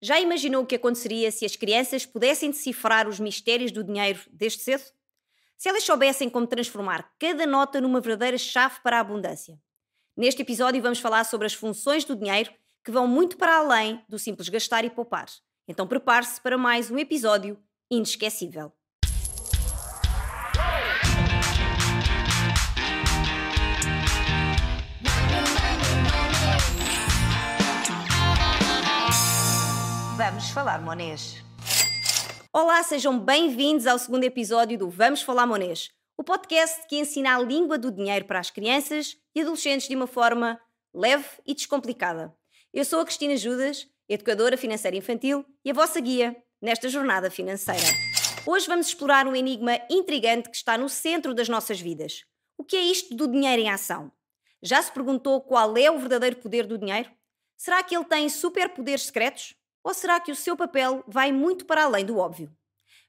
Já imaginou o que aconteceria se as crianças pudessem decifrar os mistérios do dinheiro desde cedo? Se elas soubessem como transformar cada nota numa verdadeira chave para a abundância? Neste episódio vamos falar sobre as funções do dinheiro que vão muito para além do simples gastar e poupar. Então prepare-se para mais um episódio inesquecível. Vamos falar monês. Olá, sejam bem-vindos ao segundo episódio do Vamos Falar Monês, o podcast que ensina a língua do dinheiro para as crianças e adolescentes de uma forma leve e descomplicada. Eu sou a Cristina Judas, educadora financeira infantil e a vossa guia nesta jornada financeira. Hoje vamos explorar um enigma intrigante que está no centro das nossas vidas. O que é isto do dinheiro em ação? Já se perguntou qual é o verdadeiro poder do dinheiro? Será que ele tem superpoderes secretos? Ou será que o seu papel vai muito para além do óbvio?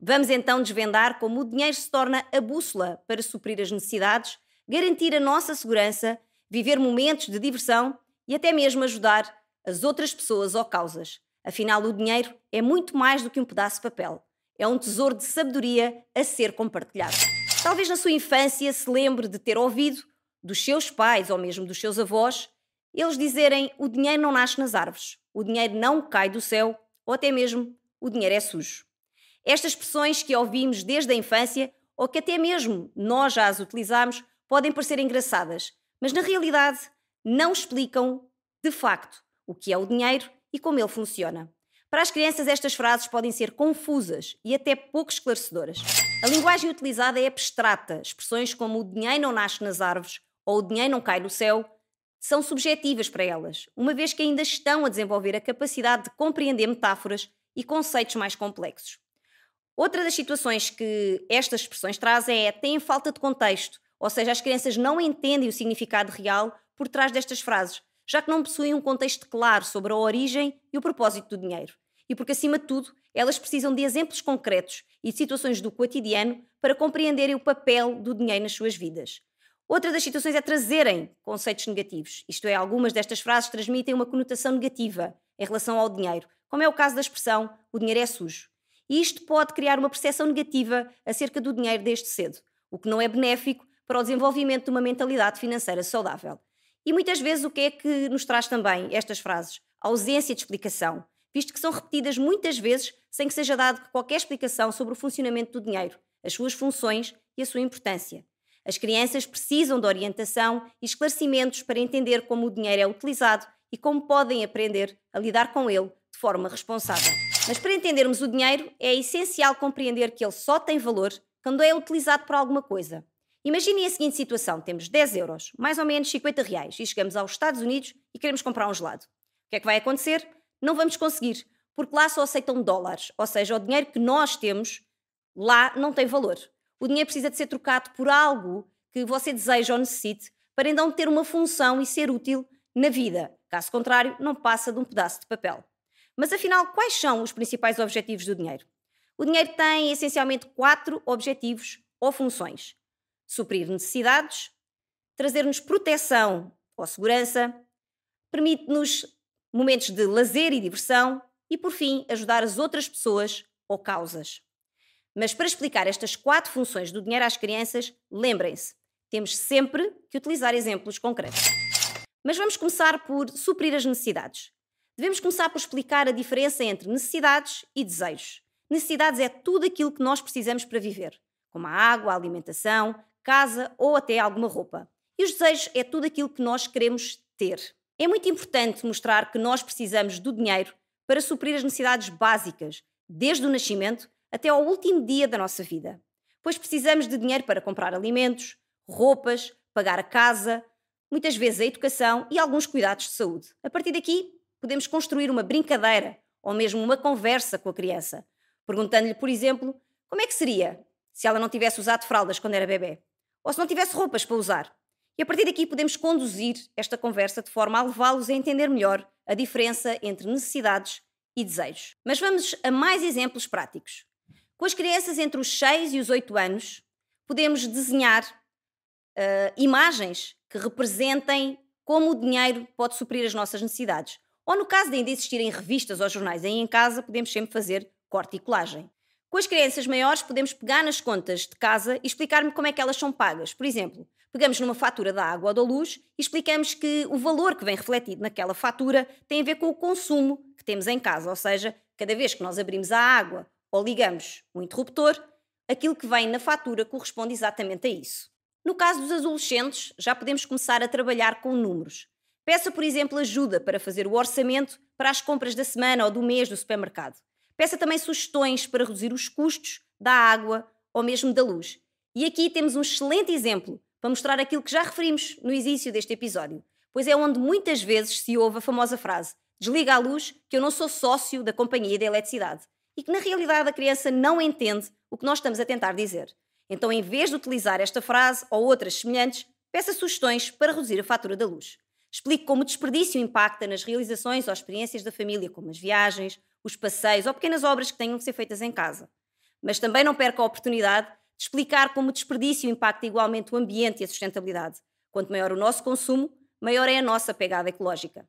Vamos então desvendar como o dinheiro se torna a bússola para suprir as necessidades, garantir a nossa segurança, viver momentos de diversão e até mesmo ajudar as outras pessoas ou causas. Afinal, o dinheiro é muito mais do que um pedaço de papel. É um tesouro de sabedoria a ser compartilhado. Talvez na sua infância se lembre de ter ouvido dos seus pais ou mesmo dos seus avós eles dizerem o dinheiro não nasce nas árvores o dinheiro não cai do céu ou até mesmo o dinheiro é sujo. Estas expressões que ouvimos desde a infância ou que até mesmo nós já as utilizamos podem parecer engraçadas, mas na realidade não explicam de facto o que é o dinheiro e como ele funciona. Para as crianças, estas frases podem ser confusas e até pouco esclarecedoras. A linguagem utilizada é abstrata. Expressões como o dinheiro não nasce nas árvores ou o dinheiro não cai do céu são subjetivas para elas, uma vez que ainda estão a desenvolver a capacidade de compreender metáforas e conceitos mais complexos. Outra das situações que estas expressões trazem é têm falta de contexto, ou seja, as crianças não entendem o significado real por trás destas frases, já que não possuem um contexto claro sobre a origem e o propósito do dinheiro. E porque, acima de tudo, elas precisam de exemplos concretos e de situações do cotidiano para compreenderem o papel do dinheiro nas suas vidas. Outra das situações é trazerem conceitos negativos, isto é, algumas destas frases transmitem uma conotação negativa em relação ao dinheiro, como é o caso da expressão o dinheiro é sujo. E isto pode criar uma percepção negativa acerca do dinheiro desde cedo, o que não é benéfico para o desenvolvimento de uma mentalidade financeira saudável. E muitas vezes o que é que nos traz também estas frases? A ausência de explicação, visto que são repetidas muitas vezes sem que seja dado qualquer explicação sobre o funcionamento do dinheiro, as suas funções e a sua importância. As crianças precisam de orientação e esclarecimentos para entender como o dinheiro é utilizado e como podem aprender a lidar com ele de forma responsável. Mas para entendermos o dinheiro, é essencial compreender que ele só tem valor quando é utilizado para alguma coisa. Imaginem a seguinte situação: temos 10 euros, mais ou menos 50 reais, e chegamos aos Estados Unidos e queremos comprar um gelado. O que é que vai acontecer? Não vamos conseguir, porque lá só aceitam dólares, ou seja, o dinheiro que nós temos lá não tem valor o dinheiro precisa de ser trocado por algo que você deseja ou necessite para então ter uma função e ser útil na vida. Caso contrário, não passa de um pedaço de papel. Mas afinal, quais são os principais objetivos do dinheiro? O dinheiro tem essencialmente quatro objetivos ou funções: suprir necessidades, trazer-nos proteção ou segurança, permite-nos momentos de lazer e diversão e, por fim, ajudar as outras pessoas ou causas. Mas para explicar estas quatro funções do dinheiro às crianças, lembrem-se, temos sempre que utilizar exemplos concretos. Mas vamos começar por suprir as necessidades. Devemos começar por explicar a diferença entre necessidades e desejos. Necessidades é tudo aquilo que nós precisamos para viver, como a água, a alimentação, casa ou até alguma roupa. E os desejos é tudo aquilo que nós queremos ter. É muito importante mostrar que nós precisamos do dinheiro para suprir as necessidades básicas, desde o nascimento até ao último dia da nossa vida. Pois precisamos de dinheiro para comprar alimentos, roupas, pagar a casa, muitas vezes a educação e alguns cuidados de saúde. A partir daqui, podemos construir uma brincadeira ou mesmo uma conversa com a criança, perguntando-lhe, por exemplo, como é que seria se ela não tivesse usado fraldas quando era bebê, ou se não tivesse roupas para usar. E a partir daqui podemos conduzir esta conversa de forma a levá-los a entender melhor a diferença entre necessidades e desejos. Mas vamos a mais exemplos práticos. Com as crianças entre os 6 e os 8 anos, podemos desenhar uh, imagens que representem como o dinheiro pode suprir as nossas necessidades. Ou no caso de ainda existirem revistas ou jornais aí em casa, podemos sempre fazer corte e colagem. Com as crianças maiores, podemos pegar nas contas de casa e explicar-me como é que elas são pagas. Por exemplo, pegamos numa fatura da água ou da luz e explicamos que o valor que vem refletido naquela fatura tem a ver com o consumo que temos em casa, ou seja, cada vez que nós abrimos a água ou ligamos o interruptor, aquilo que vem na fatura corresponde exatamente a isso. No caso dos adolescentes, já podemos começar a trabalhar com números. Peça, por exemplo, ajuda para fazer o orçamento para as compras da semana ou do mês do supermercado. Peça também sugestões para reduzir os custos da água ou mesmo da luz. E aqui temos um excelente exemplo para mostrar aquilo que já referimos no início deste episódio, pois é onde muitas vezes se ouve a famosa frase: desliga a luz, que eu não sou sócio da companhia de eletricidade. E que na realidade a criança não entende o que nós estamos a tentar dizer. Então, em vez de utilizar esta frase ou outras semelhantes, peça sugestões para reduzir a fatura da luz. Explique como o desperdício impacta nas realizações ou experiências da família, como as viagens, os passeios ou pequenas obras que tenham que ser feitas em casa. Mas também não perca a oportunidade de explicar como o desperdício impacta igualmente o ambiente e a sustentabilidade. Quanto maior o nosso consumo, maior é a nossa pegada ecológica.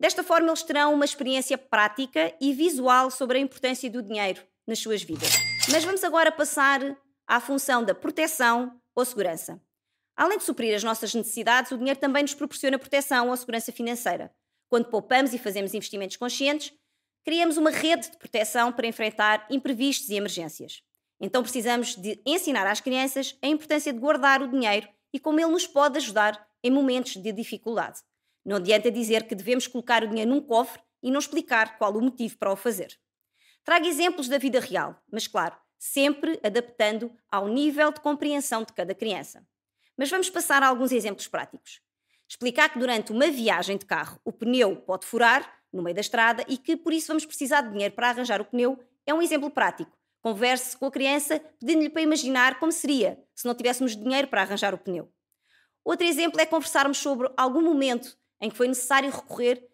Desta forma, eles terão uma experiência prática e visual sobre a importância do dinheiro nas suas vidas. Mas vamos agora passar à função da proteção ou segurança. Além de suprir as nossas necessidades, o dinheiro também nos proporciona proteção ou segurança financeira. Quando poupamos e fazemos investimentos conscientes, criamos uma rede de proteção para enfrentar imprevistos e emergências. Então precisamos de ensinar às crianças a importância de guardar o dinheiro e como ele nos pode ajudar em momentos de dificuldade. Não adianta dizer que devemos colocar o dinheiro num cofre e não explicar qual o motivo para o fazer. Trago exemplos da vida real, mas claro, sempre adaptando ao nível de compreensão de cada criança. Mas vamos passar a alguns exemplos práticos. Explicar que durante uma viagem de carro o pneu pode furar no meio da estrada e que por isso vamos precisar de dinheiro para arranjar o pneu é um exemplo prático. Converse com a criança pedindo-lhe para imaginar como seria se não tivéssemos dinheiro para arranjar o pneu. Outro exemplo é conversarmos sobre algum momento em que foi necessário recorrer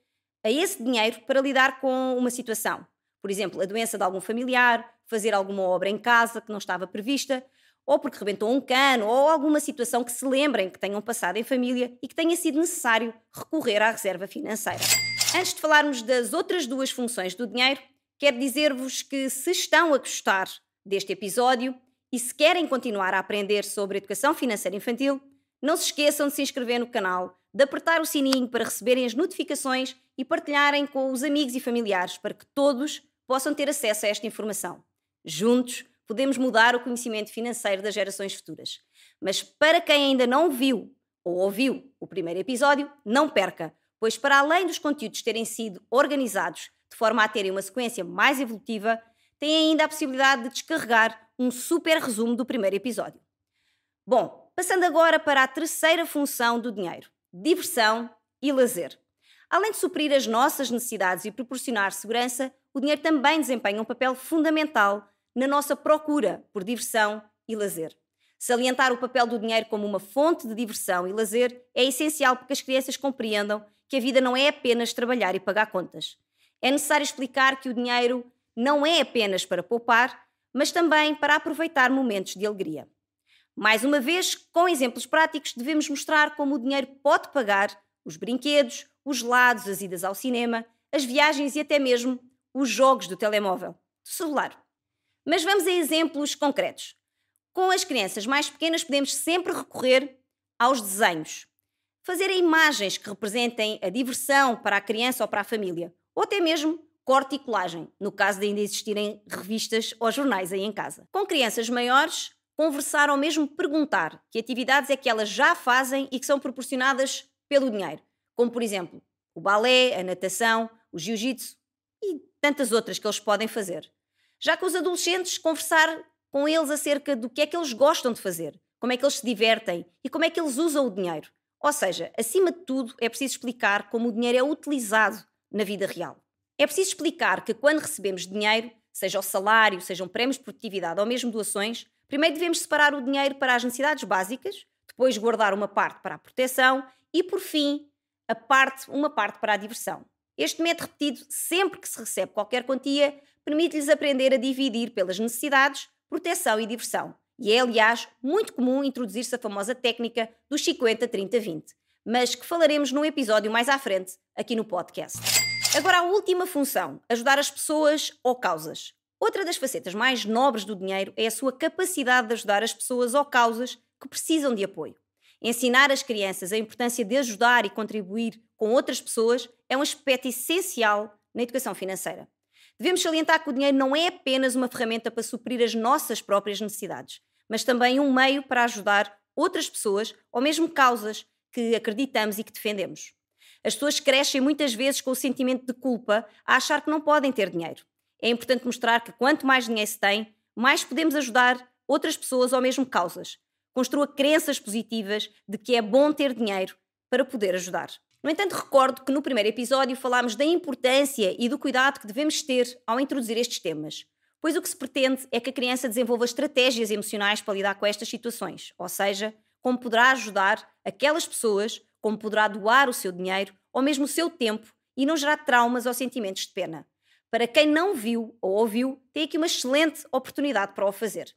a esse dinheiro para lidar com uma situação. Por exemplo, a doença de algum familiar, fazer alguma obra em casa que não estava prevista, ou porque rebentou um cano, ou alguma situação que se lembrem que tenham passado em família e que tenha sido necessário recorrer à reserva financeira. Antes de falarmos das outras duas funções do dinheiro, quero dizer-vos que se estão a gostar deste episódio e se querem continuar a aprender sobre educação financeira infantil, não se esqueçam de se inscrever no canal, de apertar o sininho para receberem as notificações e partilharem com os amigos e familiares para que todos possam ter acesso a esta informação. Juntos, podemos mudar o conhecimento financeiro das gerações futuras. Mas para quem ainda não viu ou ouviu o primeiro episódio, não perca, pois, para além dos conteúdos terem sido organizados de forma a terem uma sequência mais evolutiva, tem ainda a possibilidade de descarregar um super resumo do primeiro episódio. Bom, passando agora para a terceira função do dinheiro: diversão e lazer. Além de suprir as nossas necessidades e proporcionar segurança, o dinheiro também desempenha um papel fundamental na nossa procura por diversão e lazer. Salientar o papel do dinheiro como uma fonte de diversão e lazer é essencial porque as crianças compreendam que a vida não é apenas trabalhar e pagar contas. É necessário explicar que o dinheiro não é apenas para poupar, mas também para aproveitar momentos de alegria. Mais uma vez, com exemplos práticos, devemos mostrar como o dinheiro pode pagar os brinquedos, os gelados, as idas ao cinema, as viagens e até mesmo os jogos do telemóvel, do celular. Mas vamos a exemplos concretos. Com as crianças mais pequenas, podemos sempre recorrer aos desenhos fazer imagens que representem a diversão para a criança ou para a família, ou até mesmo corte e colagem, no caso de ainda existirem revistas ou jornais aí em casa. Com crianças maiores, conversar ou mesmo perguntar que atividades é que elas já fazem e que são proporcionadas pelo dinheiro, como por exemplo o balé, a natação, o jiu-jitsu e tantas outras que eles podem fazer. Já com os adolescentes, conversar com eles acerca do que é que eles gostam de fazer, como é que eles se divertem e como é que eles usam o dinheiro. Ou seja, acima de tudo, é preciso explicar como o dinheiro é utilizado na vida real. É preciso explicar que quando recebemos dinheiro, seja o salário, sejam prémios de produtividade ou mesmo doações, primeiro devemos separar o dinheiro para as necessidades básicas, depois guardar uma parte para a proteção e, por fim, a parte, uma parte para a diversão. Este método repetido sempre que se recebe qualquer quantia permite-lhes aprender a dividir pelas necessidades, proteção e diversão. E é, aliás, muito comum introduzir-se a famosa técnica dos 50, 30, 20, mas que falaremos num episódio mais à frente aqui no podcast. Agora, a última função: ajudar as pessoas ou causas. Outra das facetas mais nobres do dinheiro é a sua capacidade de ajudar as pessoas ou causas que precisam de apoio. Ensinar as crianças a importância de ajudar e contribuir com outras pessoas é um aspecto essencial na educação financeira. Devemos salientar que o dinheiro não é apenas uma ferramenta para suprir as nossas próprias necessidades, mas também um meio para ajudar outras pessoas ou mesmo causas que acreditamos e que defendemos. As pessoas crescem muitas vezes com o sentimento de culpa a achar que não podem ter dinheiro. É importante mostrar que quanto mais dinheiro se tem, mais podemos ajudar outras pessoas ou mesmo causas. Construa crenças positivas de que é bom ter dinheiro para poder ajudar. No entanto, recordo que no primeiro episódio falámos da importância e do cuidado que devemos ter ao introduzir estes temas, pois o que se pretende é que a criança desenvolva estratégias emocionais para lidar com estas situações, ou seja, como poderá ajudar aquelas pessoas como poderá doar o seu dinheiro ou mesmo o seu tempo e não gerar traumas ou sentimentos de pena. Para quem não viu ou ouviu, tem aqui uma excelente oportunidade para o fazer.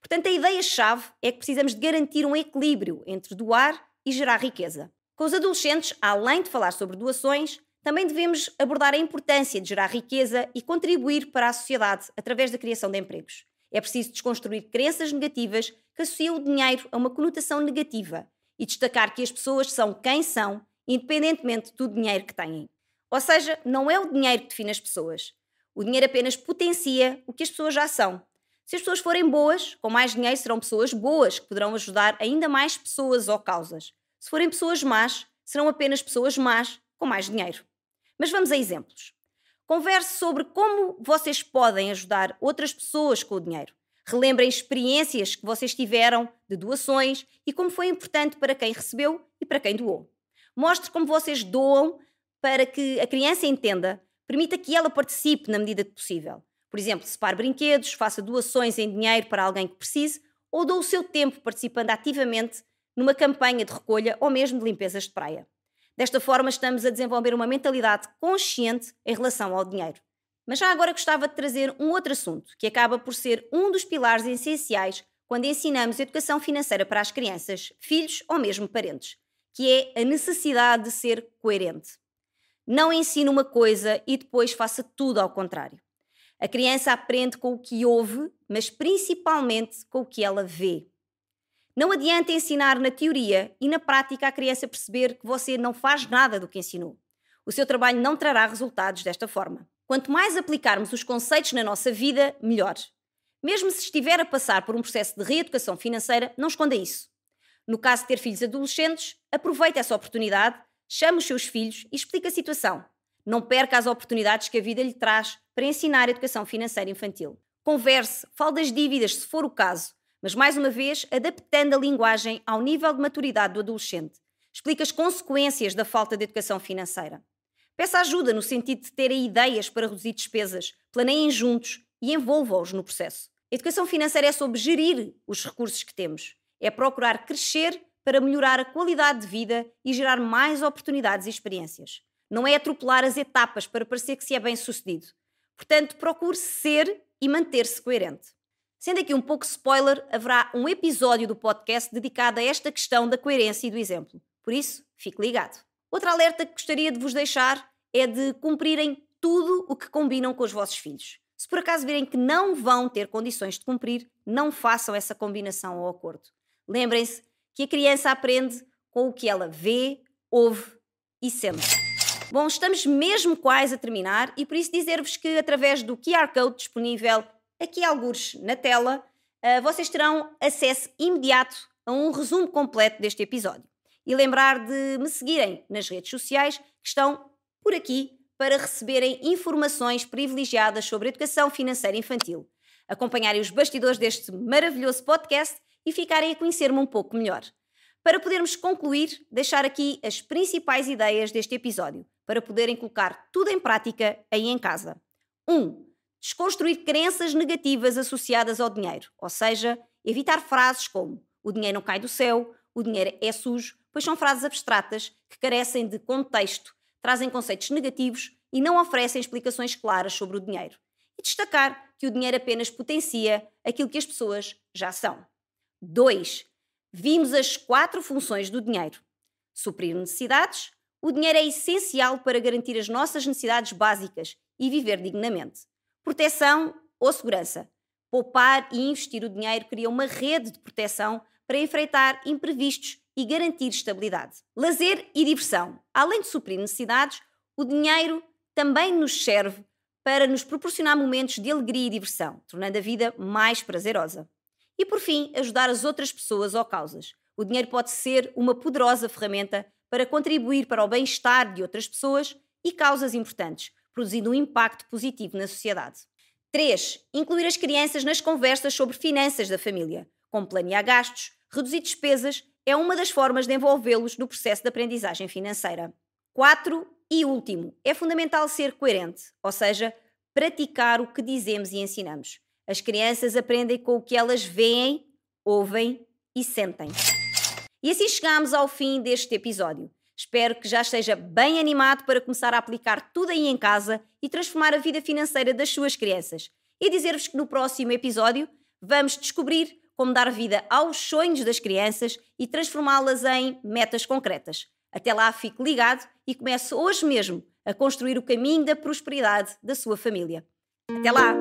Portanto, a ideia-chave é que precisamos de garantir um equilíbrio entre doar e gerar riqueza. Com os adolescentes, além de falar sobre doações, também devemos abordar a importância de gerar riqueza e contribuir para a sociedade através da criação de empregos. É preciso desconstruir crenças negativas que associam o dinheiro a uma conotação negativa e destacar que as pessoas são quem são, independentemente do dinheiro que têm. Ou seja, não é o dinheiro que define as pessoas. O dinheiro apenas potencia o que as pessoas já são. Se as pessoas forem boas, com mais dinheiro serão pessoas boas que poderão ajudar ainda mais pessoas ou causas. Se forem pessoas más, serão apenas pessoas más com mais dinheiro. Mas vamos a exemplos. Converse sobre como vocês podem ajudar outras pessoas com o dinheiro. Relembrem experiências que vocês tiveram de doações e como foi importante para quem recebeu e para quem doou. Mostre como vocês doam para que a criança entenda, permita que ela participe na medida possível. Por exemplo, separe brinquedos, faça doações em dinheiro para alguém que precise ou dou o seu tempo participando ativamente numa campanha de recolha ou mesmo de limpezas de praia. Desta forma, estamos a desenvolver uma mentalidade consciente em relação ao dinheiro. Mas já agora gostava de trazer um outro assunto, que acaba por ser um dos pilares essenciais quando ensinamos educação financeira para as crianças, filhos ou mesmo parentes, que é a necessidade de ser coerente. Não ensine uma coisa e depois faça tudo ao contrário. A criança aprende com o que ouve, mas principalmente com o que ela vê. Não adianta ensinar na teoria e na prática a criança perceber que você não faz nada do que ensinou. O seu trabalho não trará resultados desta forma. Quanto mais aplicarmos os conceitos na nossa vida, melhor. Mesmo se estiver a passar por um processo de reeducação financeira, não esconda isso. No caso de ter filhos adolescentes, aproveite essa oportunidade, chame os seus filhos e explique a situação. Não perca as oportunidades que a vida lhe traz para ensinar a educação financeira infantil. Converse, fale das dívidas se for o caso, mas mais uma vez adaptando a linguagem ao nível de maturidade do adolescente. Explique as consequências da falta de educação financeira. Peça ajuda no sentido de terem ideias para reduzir despesas, planeiem juntos e envolvam-os no processo. Educação financeira é sobre gerir os recursos que temos, é procurar crescer para melhorar a qualidade de vida e gerar mais oportunidades e experiências. Não é atropelar as etapas para parecer que se é bem sucedido. Portanto, procure ser e manter-se coerente. Sendo aqui um pouco spoiler, haverá um episódio do podcast dedicado a esta questão da coerência e do exemplo. Por isso, fique ligado. Outro alerta que gostaria de vos deixar é de cumprirem tudo o que combinam com os vossos filhos. Se por acaso virem que não vão ter condições de cumprir, não façam essa combinação ou acordo. Lembrem-se que a criança aprende com o que ela vê, ouve e sente. Bom, estamos mesmo quase a terminar e por isso dizer-vos que através do QR Code disponível aqui alguns na tela, eh, vocês terão acesso imediato a um resumo completo deste episódio e lembrar de me seguirem nas redes sociais que estão por aqui para receberem informações privilegiadas sobre educação financeira infantil, acompanharem os bastidores deste maravilhoso podcast e ficarem a conhecer-me um pouco melhor. Para podermos concluir, deixar aqui as principais ideias deste episódio, para poderem colocar tudo em prática aí em casa. 1. Um, desconstruir crenças negativas associadas ao dinheiro, ou seja, evitar frases como o dinheiro não cai do céu, o dinheiro é sujo, pois são frases abstratas que carecem de contexto, trazem conceitos negativos e não oferecem explicações claras sobre o dinheiro. E destacar que o dinheiro apenas potencia aquilo que as pessoas já são. 2. Vimos as quatro funções do dinheiro: suprir necessidades, o dinheiro é essencial para garantir as nossas necessidades básicas e viver dignamente. Proteção ou segurança. Poupar e investir o dinheiro cria uma rede de proteção para enfrentar imprevistos e garantir estabilidade. Lazer e diversão. Além de suprir necessidades, o dinheiro também nos serve para nos proporcionar momentos de alegria e diversão, tornando a vida mais prazerosa. E por fim, ajudar as outras pessoas ou causas. O dinheiro pode ser uma poderosa ferramenta para contribuir para o bem-estar de outras pessoas e causas importantes, produzindo um impacto positivo na sociedade. 3. Incluir as crianças nas conversas sobre finanças da família, como planear gastos, reduzir despesas, é uma das formas de envolvê-los no processo de aprendizagem financeira. 4. E último, é fundamental ser coerente, ou seja, praticar o que dizemos e ensinamos. As crianças aprendem com o que elas veem, ouvem e sentem. E assim chegamos ao fim deste episódio. Espero que já esteja bem animado para começar a aplicar tudo aí em casa e transformar a vida financeira das suas crianças. E dizer-vos que no próximo episódio vamos descobrir como dar vida aos sonhos das crianças e transformá-las em metas concretas. Até lá, fique ligado e comece hoje mesmo a construir o caminho da prosperidade da sua família. Até lá!